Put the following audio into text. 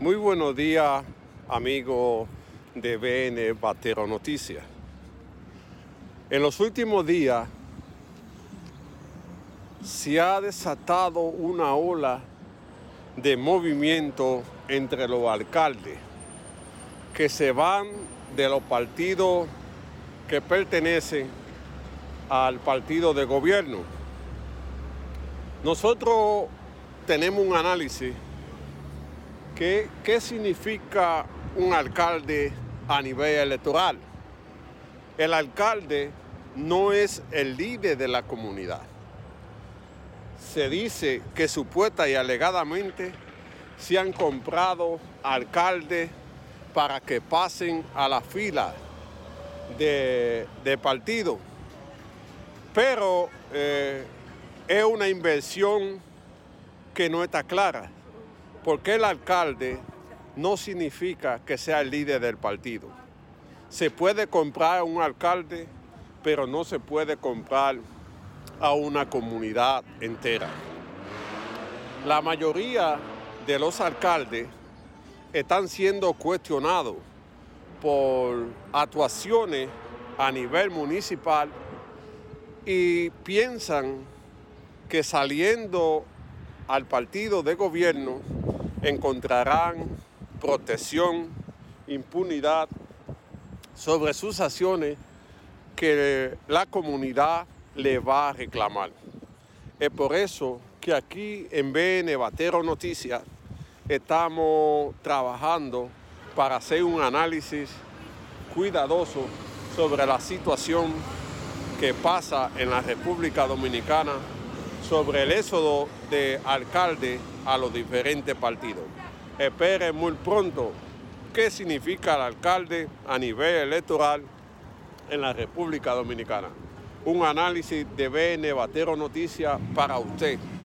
Muy buenos días, amigos de BN Batero Noticias. En los últimos días se ha desatado una ola de movimiento entre los alcaldes que se van de los partidos que pertenecen al partido de gobierno. Nosotros tenemos un análisis ¿Qué, significa un alcalde a nivel electoral? El alcalde no es el líder de la comunidad. Se dice que supuesta y alegadamente se han comprado alcaldes para que pasen a la fila de, partido. Pero eh, es una inversión que no está clara porque el alcalde no significa que sea el líder del partido. Se puede comprar a un alcalde, pero no se puede comprar a una comunidad entera. La mayoría de los alcaldes están siendo cuestionados por actuaciones a nivel municipal y piensan que saliendo al partido de gobierno encontrarán protección, impunidad sobre sus acciones que la comunidad le va a reclamar. Es por eso que aquí en BN Batero Noticias estamos trabajando para hacer un análisis cuidadoso sobre la situación que pasa en la República Dominicana sobre el éxodo de alcalde a los diferentes partidos. Espere muy pronto qué significa el alcalde a nivel electoral en la República Dominicana. Un análisis de BN Batero Noticias para usted.